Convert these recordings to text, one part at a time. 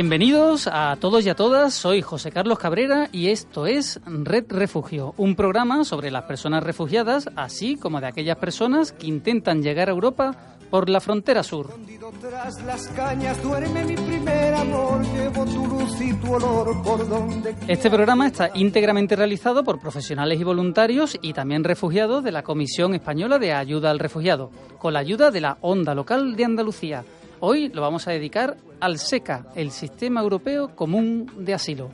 Bienvenidos a todos y a todas, soy José Carlos Cabrera y esto es Red Refugio, un programa sobre las personas refugiadas, así como de aquellas personas que intentan llegar a Europa por la frontera sur. Este programa está íntegramente realizado por profesionales y voluntarios y también refugiados de la Comisión Española de Ayuda al Refugiado, con la ayuda de la Onda Local de Andalucía. Hoy lo vamos a dedicar al SECA, el Sistema Europeo Común de Asilo.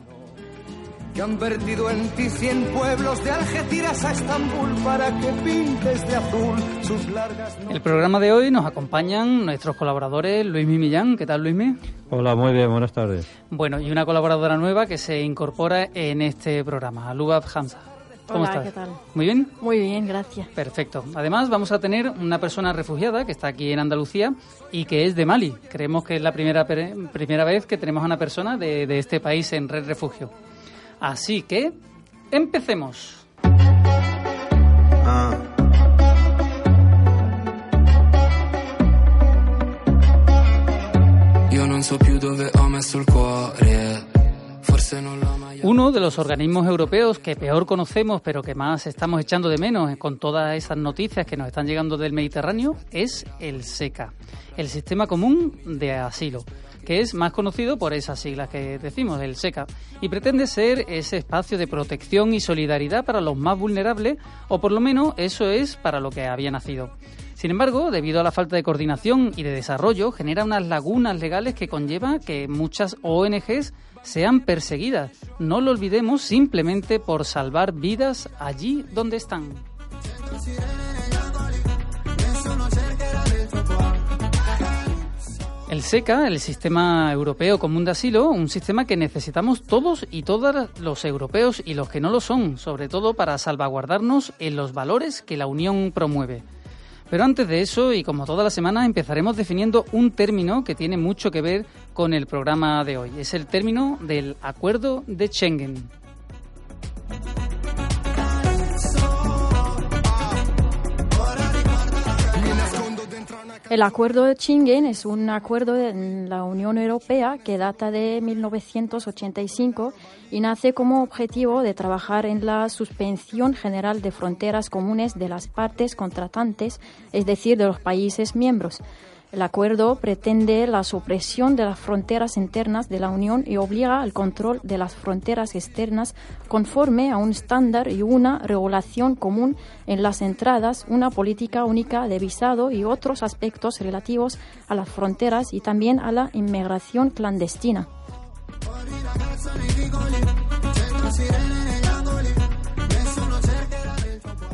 Que han vertido en ti cien pueblos de Algeciras a Estambul para que pintes de azul sus largas. El programa de hoy nos acompañan nuestros colaboradores Luismi Millán. ¿Qué tal, Luismi? Hola, muy bien, buenas tardes. Bueno, y una colaboradora nueva que se incorpora en este programa, Lubab Hamza. ¿Cómo Hola, estás? ¿qué tal? ¿Muy bien? Muy bien, gracias. Perfecto. Además, vamos a tener una persona refugiada que está aquí en Andalucía y que es de Mali. Creemos que es la primera, primera vez que tenemos a una persona de, de este país en Red Refugio. Así que, empecemos. Io non so più dove ho messo il cuore. Uno de los organismos europeos que peor conocemos, pero que más estamos echando de menos con todas esas noticias que nos están llegando del Mediterráneo, es el SECA, el Sistema Común de Asilo, que es más conocido por esas siglas que decimos, el SECA, y pretende ser ese espacio de protección y solidaridad para los más vulnerables, o por lo menos eso es para lo que había nacido. Sin embargo, debido a la falta de coordinación y de desarrollo, genera unas lagunas legales que conlleva que muchas ONGs sean perseguidas. No lo olvidemos simplemente por salvar vidas allí donde están. El SECA, el Sistema Europeo Común de Asilo, un sistema que necesitamos todos y todas los europeos y los que no lo son, sobre todo para salvaguardarnos en los valores que la Unión promueve. Pero antes de eso, y como toda la semana, empezaremos definiendo un término que tiene mucho que ver con el programa de hoy. Es el término del Acuerdo de Schengen. El acuerdo de Schengen es un acuerdo de la Unión Europea que data de 1985 y nace como objetivo de trabajar en la suspensión general de fronteras comunes de las partes contratantes, es decir, de los países miembros. El acuerdo pretende la supresión de las fronteras internas de la Unión y obliga al control de las fronteras externas conforme a un estándar y una regulación común en las entradas, una política única de visado y otros aspectos relativos a las fronteras y también a la inmigración clandestina.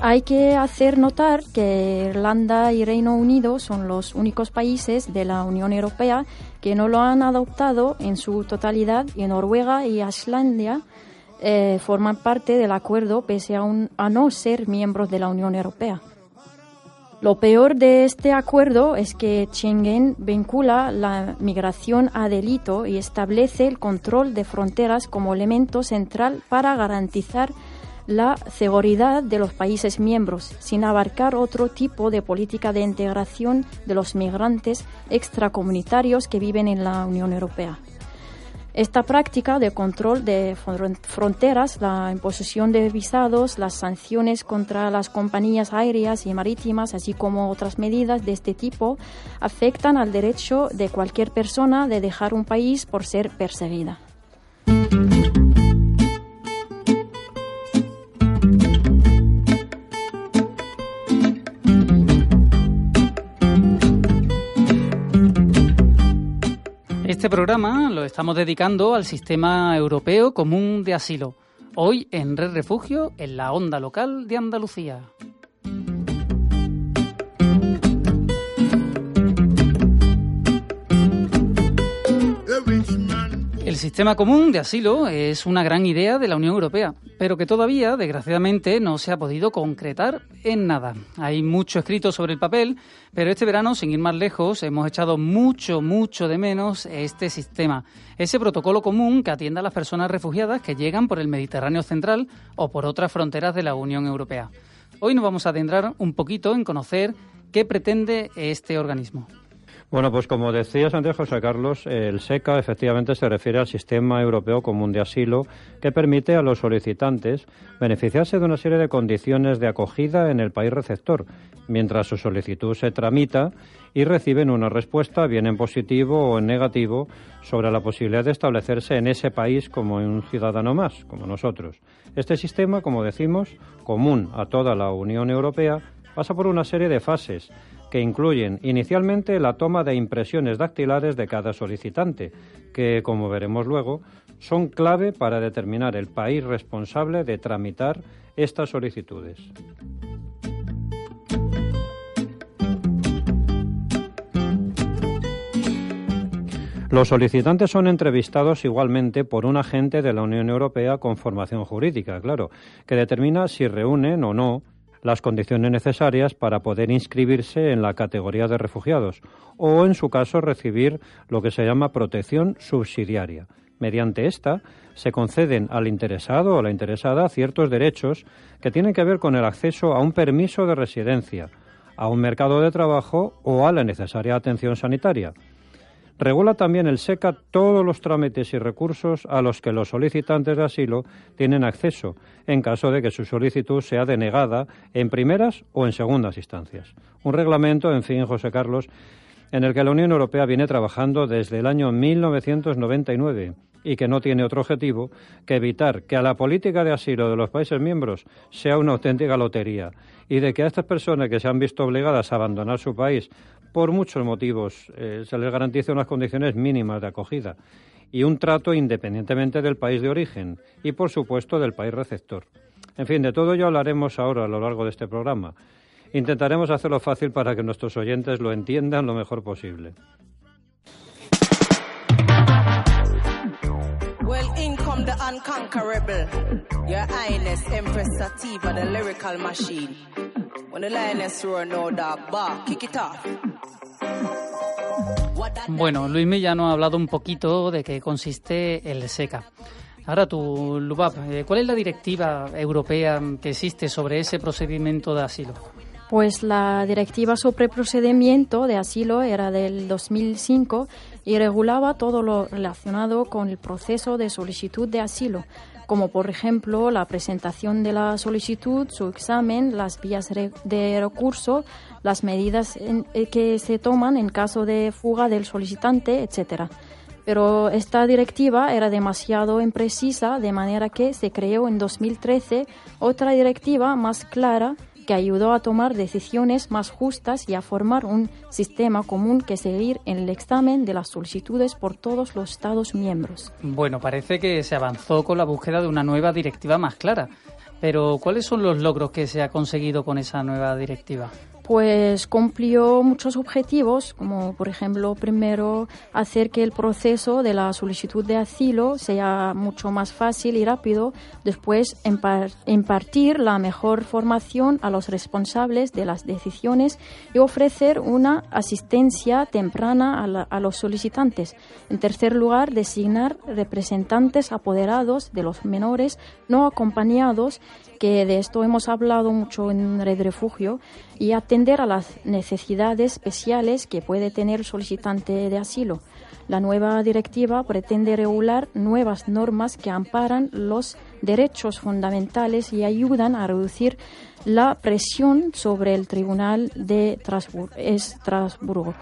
Hay que hacer notar que Irlanda y Reino Unido son los únicos países de la Unión Europea que no lo han adoptado en su totalidad y Noruega y Islandia eh, forman parte del acuerdo pese a, no ser miembros de la Unión Europea. Lo peor de este acuerdo es que Schengen vincula la migración a delito y establece el control de fronteras como elemento central para garantizar la seguridad de los países miembros, sin abarcar otro tipo de política de integración de los migrantes extracomunitarios que viven en la Unión Europea. Esta práctica de control de fron- fronteras, la imposición de visados, las sanciones contra las compañías aéreas y marítimas, así como otras medidas de este tipo, afectan al derecho de cualquier persona de dejar un país por ser perseguida. Este programa lo estamos dedicando al sistema europeo común de asilo. Hoy en Red Refugio, en la onda local de Andalucía. El sistema común de asilo es una gran idea de la Unión Europea, pero que todavía, desgraciadamente, no se ha podido concretar en nada. Hay mucho escrito sobre el papel, pero este verano, sin ir más lejos, hemos echado mucho, mucho de menos este sistema, ese protocolo común que atienda a las personas refugiadas que llegan por el Mediterráneo central o por otras fronteras de la Unión Europea. Hoy nos vamos a adentrar un poquito en conocer qué pretende este organismo. Bueno, pues como decías antes, José Carlos, el SECA efectivamente se refiere al Sistema Europeo Común de Asilo que permite a los solicitantes beneficiarse de una serie de condiciones de acogida en el país receptor, mientras su solicitud se tramita y reciben una respuesta, bien en positivo o en negativo, sobre la posibilidad de establecerse en ese país como un ciudadano más, como nosotros. Este sistema, como decimos, común a toda la Unión Europea, pasa por una serie de fases que incluyen inicialmente la toma de impresiones dactilares de cada solicitante, que, como veremos luego, son clave para determinar el país responsable de tramitar estas solicitudes. Los solicitantes son entrevistados igualmente por un agente de la Unión Europea con formación jurídica, claro, que determina si reúnen o no las condiciones necesarias para poder inscribirse en la categoría de refugiados o, en su caso, recibir lo que se llama protección subsidiaria. Mediante esta se conceden al interesado o la interesada ciertos derechos que tienen que ver con el acceso a un permiso de residencia, a un mercado de trabajo o a la necesaria atención sanitaria. Regula también el SECA todos los trámites y recursos a los que los solicitantes de asilo tienen acceso en caso de que su solicitud sea denegada en primeras o en segundas instancias. Un reglamento, en fin, José Carlos, en el que la Unión Europea viene trabajando desde el año 1999 y que no tiene otro objetivo que evitar que a la política de asilo de los países miembros sea una auténtica lotería y de que a estas personas que se han visto obligadas a abandonar su país por muchos motivos eh, se les garantice unas condiciones mínimas de acogida y un trato independientemente del país de origen y, por supuesto, del país receptor. En fin, de todo ello hablaremos ahora a lo largo de este programa. Intentaremos hacerlo fácil para que nuestros oyentes lo entiendan lo mejor posible. The unconquerable. Your Highness, Empress Sativa, the lyrical machine. When the lioness roar, no dog bark, kick it off. Bueno, Luis ya nos ha hablado un poquito de qué consiste el SECA. Ahora tú, Lubab, eh, ¿cuál es la directiva europea que existe sobre ese procedimiento de asilo? Pues la directiva sobre procedimiento de asilo era del 2005 y regulaba todo lo relacionado con el proceso de solicitud de asilo, como por ejemplo la presentación de la solicitud, su examen, las vías de recurso, las medidas eh, que se toman en caso de fuga del solicitante, etcétera. Pero esta directiva era demasiado imprecisa, de manera que se creó en 2013 otra directiva más clara que ayudó a tomar decisiones más justas y a formar un sistema común que seguir en el examen de las solicitudes por todos los Estados miembros. Bueno, parece que se avanzó con la búsqueda de una nueva directiva más clara. Pero, ¿cuáles son los logros que se ha conseguido con esa nueva directiva? Pues cumplió muchos objetivos, como por ejemplo, primero, hacer que el proceso de la solicitud de asilo sea mucho más fácil y rápido, después impartir la mejor formación a los responsables de las decisiones y ofrecer una asistencia temprana a, los solicitantes. En tercer lugar, designar representantes apoderados de los menores no acompañados que de esto hemos hablado mucho en Red Refugio, y atender a las necesidades especiales que puede tener el solicitante de asilo. La nueva directiva pretende regular nuevas normas que amparan los derechos fundamentales y ayudan a reducir la presión sobre el Tribunal de Estrasburgo.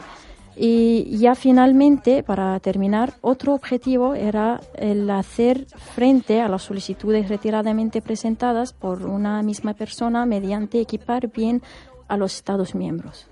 Y ya finalmente, para terminar, otro objetivo era el hacer frente a las solicitudes retiradamente presentadas por una misma persona mediante equipar bien a los Estados miembros.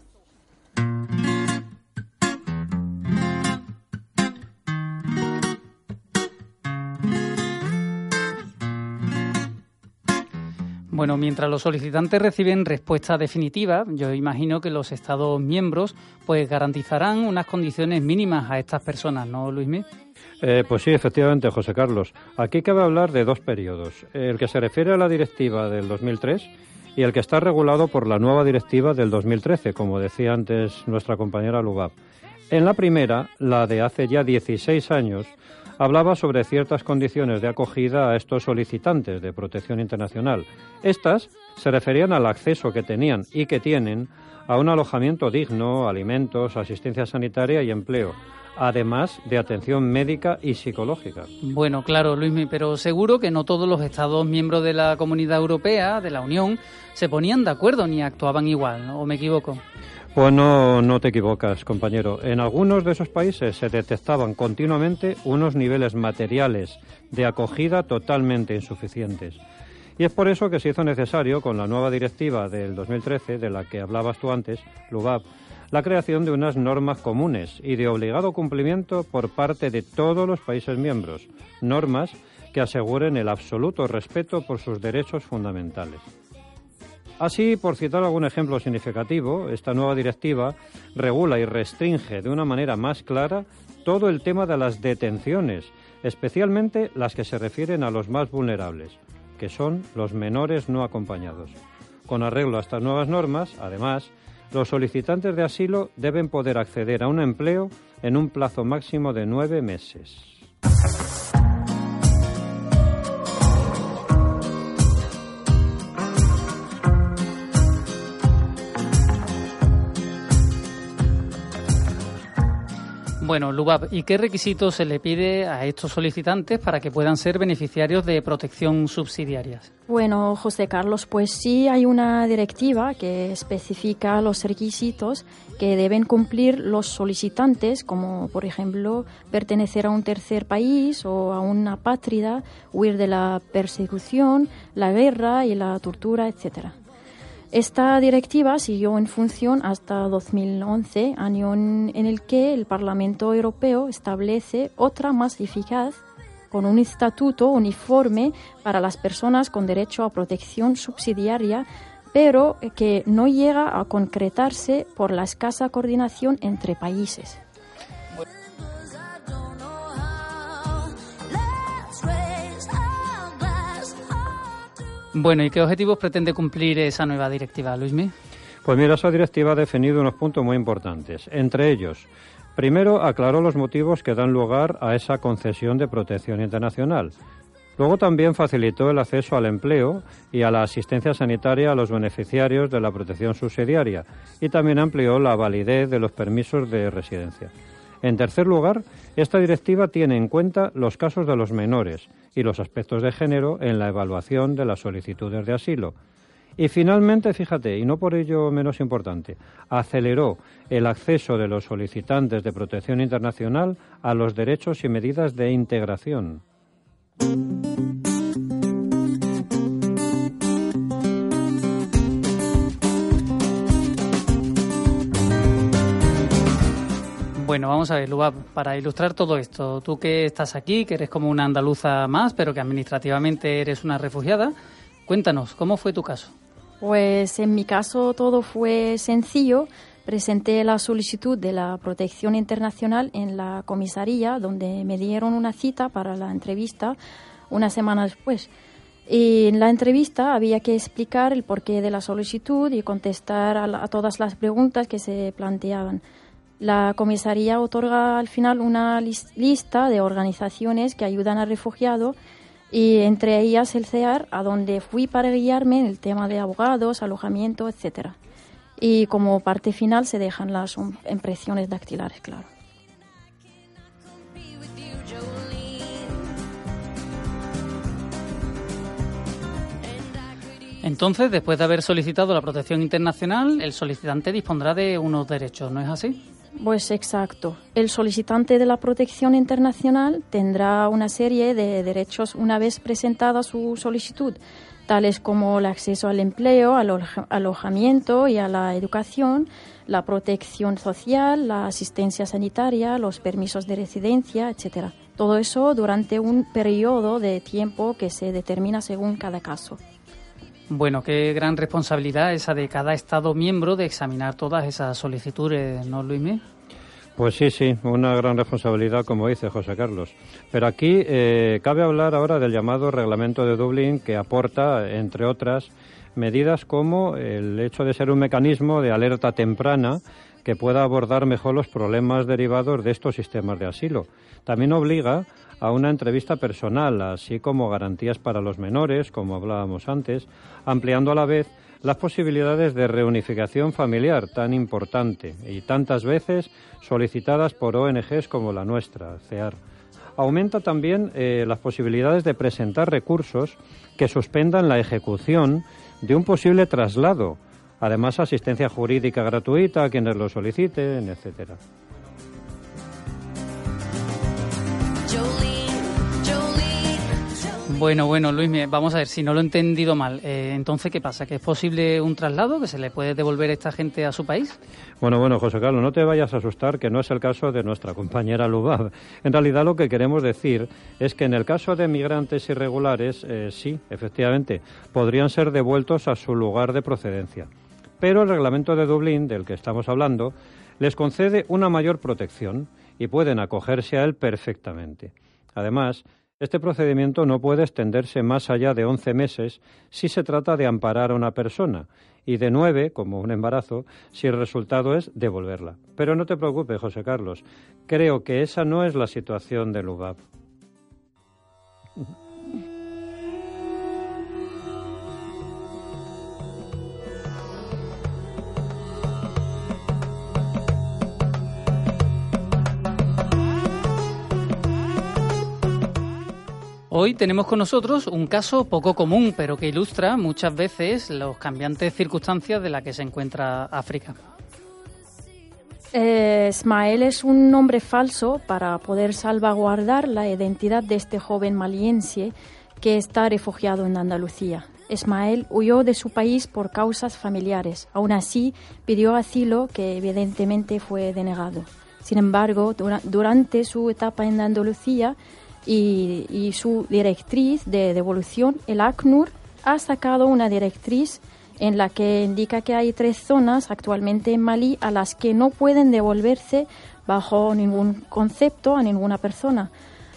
Bueno, mientras los solicitantes reciben respuesta definitiva, yo imagino que los Estados miembros pues garantizarán unas condiciones mínimas a estas personas, ¿no, Luismi? Eh, pues sí, efectivamente, José Carlos. Aquí cabe hablar de dos periodos. El que se refiere a la directiva del 2003 y el que está regulado por la nueva directiva del 2013, como decía antes nuestra compañera Lubab. En la primera, la de hace ya 16 años, hablaba sobre ciertas condiciones de acogida a estos solicitantes de protección internacional. Estas se referían al acceso que tenían y que tienen a un alojamiento digno, alimentos, asistencia sanitaria y empleo, además de atención médica y psicológica. Bueno, claro, Luismi, pero seguro que no todos los Estados miembros de la Comunidad Europea, de la Unión, se ponían de acuerdo ni actuaban igual, ¿o me equivoco? Pues no, no te equivocas, compañero. En algunos de esos países se detectaban continuamente unos niveles materiales de acogida totalmente insuficientes. Y es por eso que se hizo necesario, con la nueva directiva del 2013, de la que hablabas tú antes, LUBAP, la creación de unas normas comunes y de obligado cumplimiento por parte de todos los países miembros, normas que aseguren el absoluto respeto por sus derechos fundamentales. Así, por citar algún ejemplo significativo, esta nueva directiva regula y restringe de una manera más clara todo el tema de las detenciones, especialmente las que se refieren a los más vulnerables, que son los menores no acompañados. Con arreglo a estas nuevas normas, además, los solicitantes de asilo deben poder acceder a un empleo en un plazo máximo de nueve meses. Bueno, Lubab, ¿y qué requisitos se le pide a estos solicitantes para que puedan ser beneficiarios de protección subsidiarias? Bueno, José Carlos, pues sí hay una directiva que especifica los requisitos que deben cumplir los solicitantes, como por ejemplo pertenecer a un tercer país o a una pátrida, huir de la persecución, la guerra y la tortura, etcétera. Esta directiva siguió en función hasta 2011, año en el que el Parlamento Europeo establece otra más eficaz con un estatuto uniforme para las personas con derecho a protección subsidiaria, pero que no llega a concretarse por la escasa coordinación entre países. Bueno, ¿y qué objetivos pretende cumplir esa nueva directiva, Luismi? Pues mira, esa directiva ha definido unos puntos muy importantes. Entre ellos, primero aclaró los motivos que dan lugar a esa concesión de protección internacional. Luego también facilitó el acceso al empleo y a la asistencia sanitaria a los beneficiarios de la protección subsidiaria y también amplió la validez de los permisos de residencia. En tercer lugar, esta directiva tiene en cuenta los casos de los menores y los aspectos de género en la evaluación de las solicitudes de asilo. Y finalmente, fíjate, y no por ello menos importante, aceleró el acceso de los solicitantes de protección internacional a los derechos y medidas de integración. Bueno, vamos a ver, Luba, para ilustrar todo esto, tú que estás aquí, que eres como una andaluza más, pero que administrativamente eres una refugiada, cuéntanos, ¿cómo fue tu caso? Pues en mi caso todo fue sencillo. Presenté la solicitud de la protección internacional en la comisaría, donde me dieron una cita para la entrevista una semana después. Y en la entrevista había que explicar el porqué de la solicitud y contestar a todas las preguntas que se planteaban. La comisaría otorga al final una lista de organizaciones que ayudan al refugiado y entre ellas el CEAR, a donde fui para guiarme en el tema de abogados, alojamiento, etcétera. Y como parte final se dejan las impresiones dactilares, claro. Entonces, después de haber solicitado la protección internacional, el solicitante dispondrá de unos derechos, ¿no es así? Pues exacto. El solicitante de la protección internacional tendrá una serie de derechos una vez presentada su solicitud, tales como el acceso al empleo, al alojamiento y a la educación, la protección social, la asistencia sanitaria, los permisos de residencia, etc. Todo eso durante un periodo de tiempo que se determina según cada caso. Bueno, qué gran responsabilidad esa de cada Estado miembro de examinar todas esas solicitudes, ¿no, Luismi? Pues sí, sí, una gran responsabilidad, como dice José Carlos. Pero aquí eh, cabe hablar ahora del llamado Reglamento de Dublín, que aporta, entre otras, medidas como el hecho de ser un mecanismo de alerta temprana que pueda abordar mejor los problemas derivados de estos sistemas de asilo. También obliga a una entrevista personal, así como garantías para los menores, como hablábamos antes, ampliando a la vez las posibilidades de reunificación familiar tan importante y tantas veces solicitadas por ONGs como la nuestra, CEAR. Aumenta también eh, las posibilidades de presentar recursos que suspendan la ejecución de un posible traslado, además asistencia jurídica gratuita a quienes lo soliciten, etcétera. Bueno, bueno, Luis, vamos a ver, si no lo he entendido mal, eh, entonces, ¿qué pasa? ¿Que es posible un traslado? ¿Que se le puede devolver a esta gente a su país? Bueno, bueno, José Carlos, no te vayas a asustar, que no es el caso de nuestra compañera Lubab. En realidad, lo que queremos decir es que en el caso de migrantes irregulares, eh, sí, efectivamente, podrían ser devueltos a su lugar de procedencia. Pero el reglamento de Dublín, del que estamos hablando, les concede una mayor protección y pueden acogerse a él perfectamente. Además, este procedimiento no puede extenderse más allá de 11 meses si se trata de amparar a una persona y de nueve, como un embarazo, si el resultado es devolverla. Pero no te preocupes, José Carlos. Creo que esa no es la situación de Lubab. Hoy tenemos con nosotros un caso poco común, pero que ilustra muchas veces las cambiantes circunstancias de las que se encuentra África. Eh, Ismael es un nombre falso para poder salvaguardar la identidad de este joven maliense que está refugiado en Andalucía. Ismael huyó de su país por causas familiares. Aún así, pidió asilo que evidentemente fue denegado. Sin embargo, durante su etapa en Andalucía, y, su directriz de devolución, el ACNUR, ha sacado una directriz en la que indica que hay tres zonas actualmente en Malí a las que no pueden devolverse bajo ningún concepto a ninguna persona.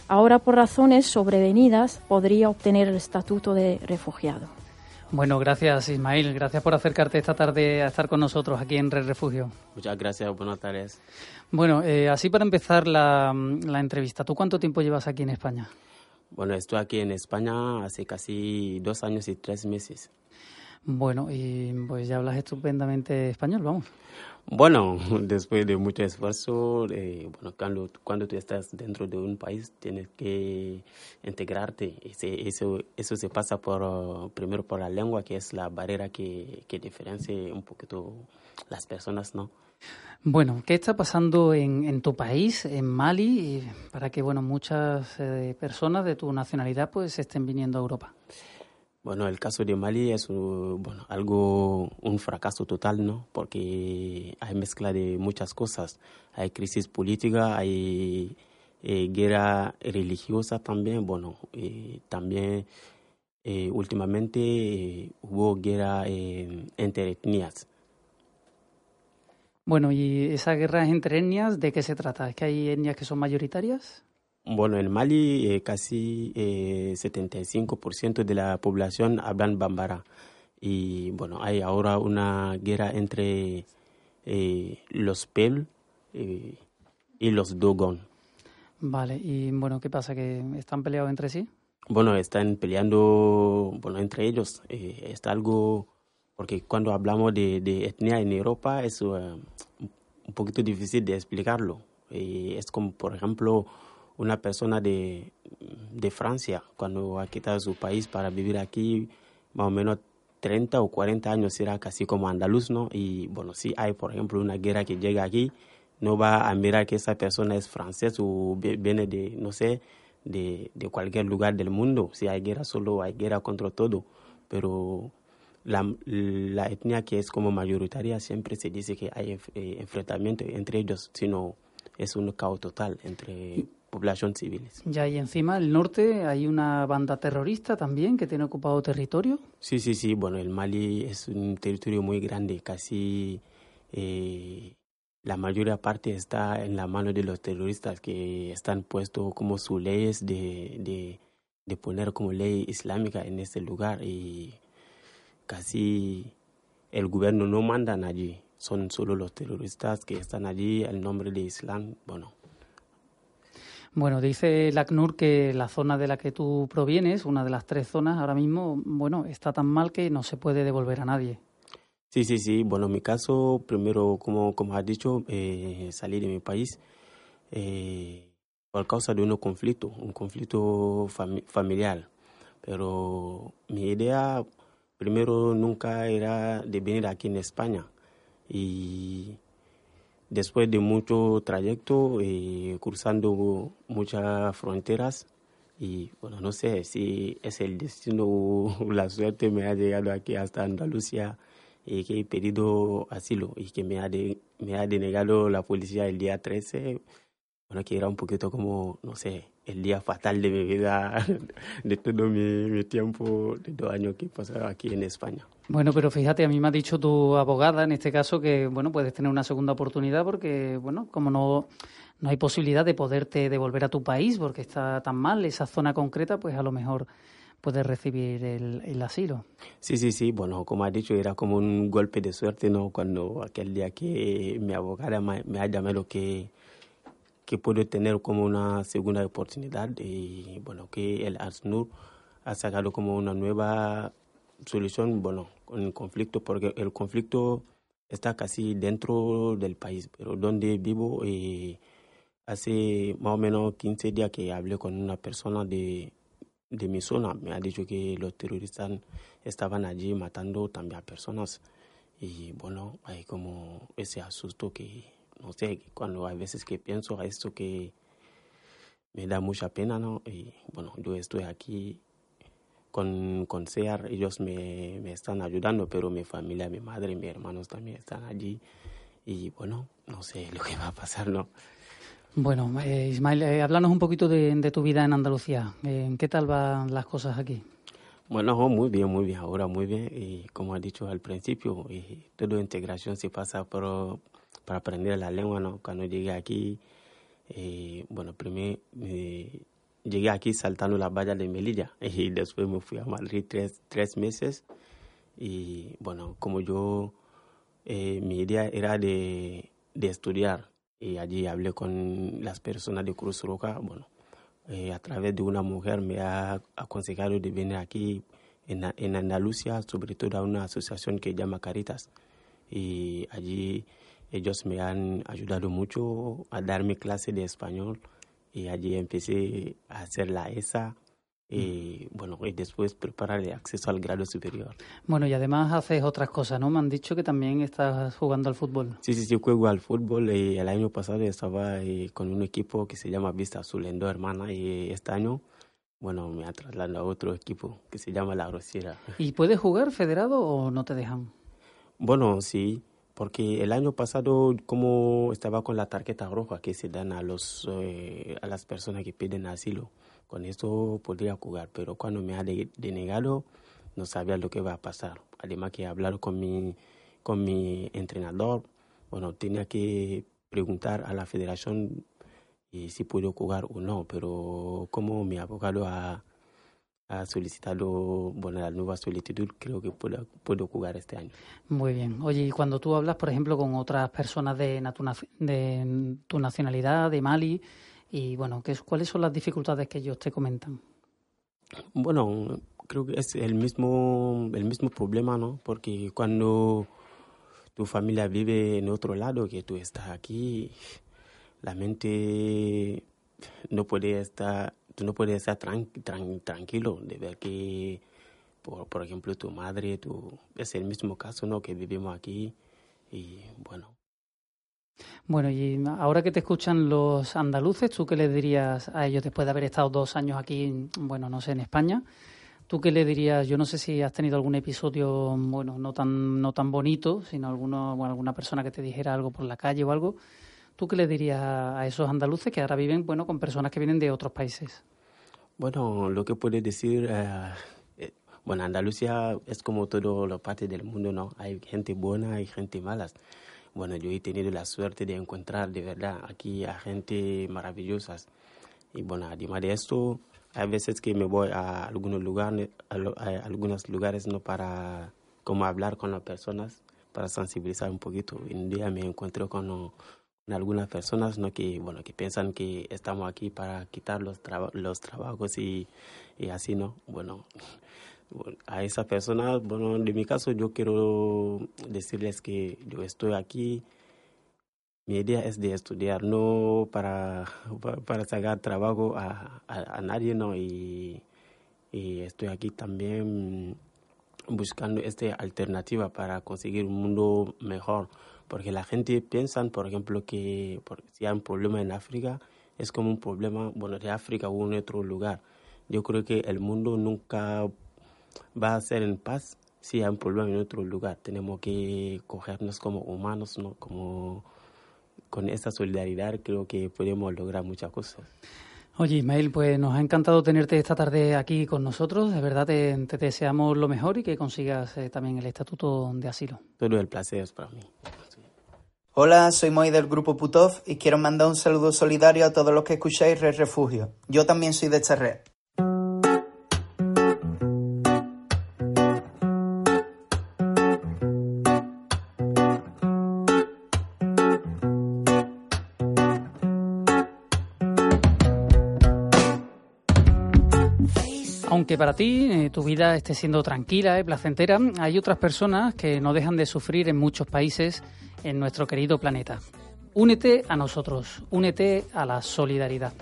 Ahora, por razones sobrevenidas, podría obtener el estatuto de refugiado. Bueno, gracias Ismael, gracias por acercarte esta tarde a estar con nosotros aquí en Red Refugio. Muchas gracias, buenas tardes. Bueno, eh, así para empezar la, la entrevista, ¿tú cuánto tiempo llevas aquí en España? Bueno, estoy aquí en España hace casi dos años y tres meses. Bueno, y pues ya hablas estupendamente español, vamos. Bueno, después de mucho esfuerzo, eh, bueno, cuando, cuando tú estás dentro de un país tienes que integrarte. Ese, eso, eso se pasa por, primero por la lengua, que es la barrera que, que diferencia un poquito las personas, ¿no? Bueno, ¿qué está pasando en, en tu país, en Mali, para que bueno muchas eh, personas de tu nacionalidad pues estén viniendo a Europa? Bueno, el caso de Mali es bueno, algo, un fracaso total, ¿no? Porque hay mezcla de muchas cosas. Hay crisis política, hay eh, guerra religiosa también. Bueno, eh, también eh, últimamente hubo guerra entre etnias. Bueno, ¿y esa guerra entre etnias de qué se trata? ¿Es que hay etnias que son mayoritarias? Bueno, en Mali eh, casi eh, 75% de la población hablan bambara. Y bueno, hay ahora una guerra entre eh, los Pel eh, y los Dogon. Vale, y bueno, ¿qué pasa? ¿Que están peleados entre sí? Bueno, están peleando bueno, entre ellos. está algo, porque cuando hablamos de, de etnia en Europa es un poquito difícil de explicarlo. es como, por ejemplo, una persona de, de Francia, cuando ha quitado su país para vivir aquí, más o menos 30 o 40 años, será casi como andaluz, ¿no? Y bueno, si hay, por ejemplo, una guerra que llega aquí, no va a mirar que esa persona es francés o viene de, no sé, de, de cualquier lugar del mundo. Si hay guerra, solo hay guerra contra todo. Pero la, la etnia que es como mayoritaria siempre se dice que hay eh, enfrentamiento entre ellos, sino es un caos total entre población civiles. Ya, y encima, el norte, hay una banda terrorista también que tiene ocupado territorio. Sí, sí, sí. Bueno, el Mali es un territorio muy grande, casi eh, la mayoría parte está en la mano de los terroristas que están puestos como sus leyes de, de, de poner como ley islámica en este lugar y casi el gobierno no manda allí, son solo los terroristas que están allí en nombre de Islam. Bueno, bueno, dice el ACNUR que la zona de la que tú provienes, una de las tres zonas, ahora mismo, bueno, está tan mal que no se puede devolver a nadie. Sí, sí, sí. Bueno, en mi caso, primero, como, como has dicho, eh, salí de mi país eh, por causa de un conflicto, un conflicto familiar. Pero mi idea, primero, nunca era de venir aquí en España. Y después de mucho trayecto, eh, cruzando muchas fronteras, y bueno, no sé si es el destino o la suerte me ha llegado aquí hasta Andalucía y que he pedido asilo y que me ha, denegado la policía el día 13 bueno, que era un poquito como, no sé, el día fatal de mi vida, de todo mi, tiempo, de dos años que he pasado aquí en España. Bueno, pero fíjate, a mí me ha dicho tu abogada en este caso que, bueno, puedes tener una segunda oportunidad porque, bueno, como no, no hay posibilidad de poderte devolver a tu país porque está tan mal esa zona concreta, pues a lo mejor puedes recibir el, el, asilo. Sí, sí, sí. Bueno, como has dicho, era como un golpe de suerte, ¿no? Cuando aquel día que mi abogada me, me ha llamado que que puede tener como una segunda oportunidad y bueno que el ASNUR ha sacado como una nueva solución bueno el conflicto porque el conflicto está casi dentro del país pero donde vivo eh, hace más o menos 15 días que hablé con una persona de, de mi zona me ha dicho que los terroristas estaban allí matando también a personas y bueno hay como ese asusto que no sé, cuando hay veces que pienso a esto que me da mucha pena, ¿no? Y bueno, yo estoy aquí con, con SEAR, ellos me, me están ayudando, pero mi familia, mi madre, mis hermanos también están allí. Y bueno, no sé lo que va a pasar, ¿no? Bueno, eh, Ismael, eh, háblanos un poquito de, de, tu vida en Andalucía. Eh, ¿Qué tal van las cosas aquí? Bueno, muy bien, muy bien, ahora muy bien. Y como has dicho al principio, y toda integración se pasa por, para aprender la lengua, ¿no? Cuando llegué aquí, eh, bueno, primero eh, llegué aquí saltando la valla de Melilla y después me fui a Madrid tres, tres meses. Y bueno, como yo, eh, mi idea era de, de, estudiar y allí hablé con las personas de Cruz Roja, bueno, a través de una mujer me ha aconsejado de venir aquí en, en Andalucía, sobre todo a una asociación que llama Caritas. Y allí ellos me han ayudado mucho a darme clase de español y allí empecé a hacer la ESA y bueno, y después preparar el acceso al grado superior. Bueno, y además haces otras cosas, ¿no? Me han dicho que también estás jugando al fútbol. Sí, sí, sí, juego al fútbol y el año pasado estaba eh, con un equipo que se llama Vista Azul en hermana y este año, bueno, me ha trasladado a otro equipo que se llama La Rosiera. ¿Y puedes jugar federado o no te dejan? Bueno, sí, porque el año pasado como estaba con la tarjeta roja que se dan a los eh, a las personas que piden asilo con eso podría jugar pero cuando me ha denegado no sabía lo que iba a pasar. Además que hablar con mi con mi entrenador bueno tenía que preguntar a la federación y si puedo jugar o no pero como mi abogado ha ha solicitado bueno, la nueva solicitud, creo que puedo, puedo jugar este año. Muy bien. Oye, y cuando tú hablas, por ejemplo, con otras personas de, de tu nacionalidad, de Mali, y bueno, ¿qué, ¿cuáles son las dificultades que ellos te comentan? Bueno, creo que es el mismo, el mismo problema, ¿no? Porque cuando tu familia vive en otro lado, que tú estás aquí, la mente no puede estar tú no puedes estar tranquilo de ver que, por, por ejemplo, tu madre, tu, es el mismo caso ¿no? que vivimos aquí y bueno. Bueno, y ahora que te escuchan los andaluces, ¿tú qué le dirías a ellos después de haber estado dos años aquí, bueno, no sé, en España? ¿Tú qué le dirías? Yo no sé si has tenido algún episodio, bueno, no tan, no tan bonito, sino alguno, alguna persona que te dijera algo por la calle o algo. ¿Tú qué le dirías a esos andaluces que ahora viven bueno, con personas que vienen de otros países? Bueno, lo que puedo decir, eh, eh, bueno, Andalucía es como todas las partes del mundo, ¿no? Hay gente buena y gente mala. Bueno, yo he tenido la suerte de encontrar de verdad aquí a gente maravillosa. Y bueno, además de esto, hay veces que me voy a algunos lugares, a, algunos lugares no para como hablar con las personas, para sensibilizar un poquito. un día me encuentro con, algunas personas no que bueno que piensan que estamos aquí para quitar los trabajos y, así no bueno a esas personas bueno de mi caso yo quiero decirles que yo estoy aquí. Mi idea es de estudiar, no para, para sacar trabajo a, a, nadie, ¿no? Y, y, estoy aquí también buscando esta alternativa para conseguir un mundo mejor, porque la gente piensa, por ejemplo, que si hay un problema en África, es como un problema, bueno, de África o en otro lugar. Yo creo que el mundo nunca va a ser en paz si hay un problema en otro lugar. Tenemos que cogernos como humanos, ¿no? Como con esta solidaridad creo que podemos lograr muchas cosas. Oye, Ismael, pues nos ha encantado tenerte esta tarde aquí con nosotros. De verdad te, deseamos lo mejor y que consigas eh, también el estatuto de asilo. Todo el placer es para mí. Hola, soy Moy del grupo Putov y quiero mandar un saludo solidario a todos los que escucháis Red Refugio. Yo también soy de esta red. que para ti eh, tu vida esté siendo tranquila y placentera, hay otras personas que no dejan de sufrir en muchos países en nuestro querido planeta. Únete a nosotros, únete a la solidaridad.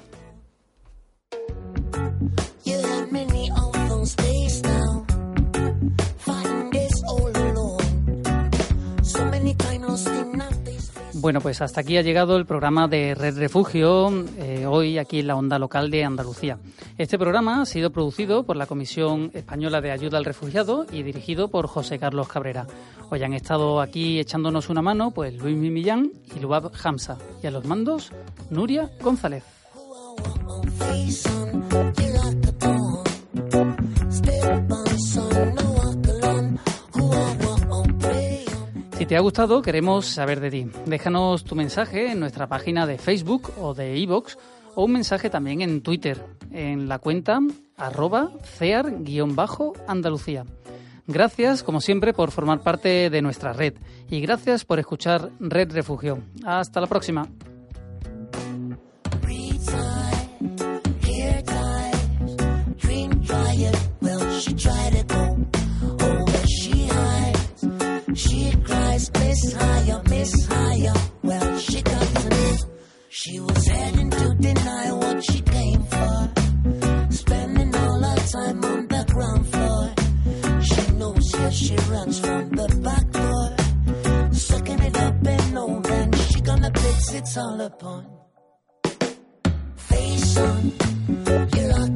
Bueno, pues hasta aquí ha llegado el programa de Red Refugio, eh, hoy aquí en la onda local de Andalucía. Este programa ha sido producido por la Comisión Española de Ayuda al Refugiado y dirigido por José Carlos Cabrera. Hoy han estado aquí echándonos una mano pues Luis Mimillán y Lubab Hamza. Y a los mandos, Nuria González. Te ha gustado, queremos saber de ti. Déjanos tu mensaje en nuestra página de Facebook o de iVoox o un mensaje también en Twitter, en la cuenta arroba cear-andalucía. Gracias, como siempre, por formar parte de nuestra red y gracias por escuchar Red Refugio. Hasta la próxima. Higher, higher. Well, she doesn't. She was heading to deny what she came for. Spending all her time on the ground floor. She knows, yes, she runs from the back door. Sucking it up and know then she gonna fix it all upon. Face on, You're like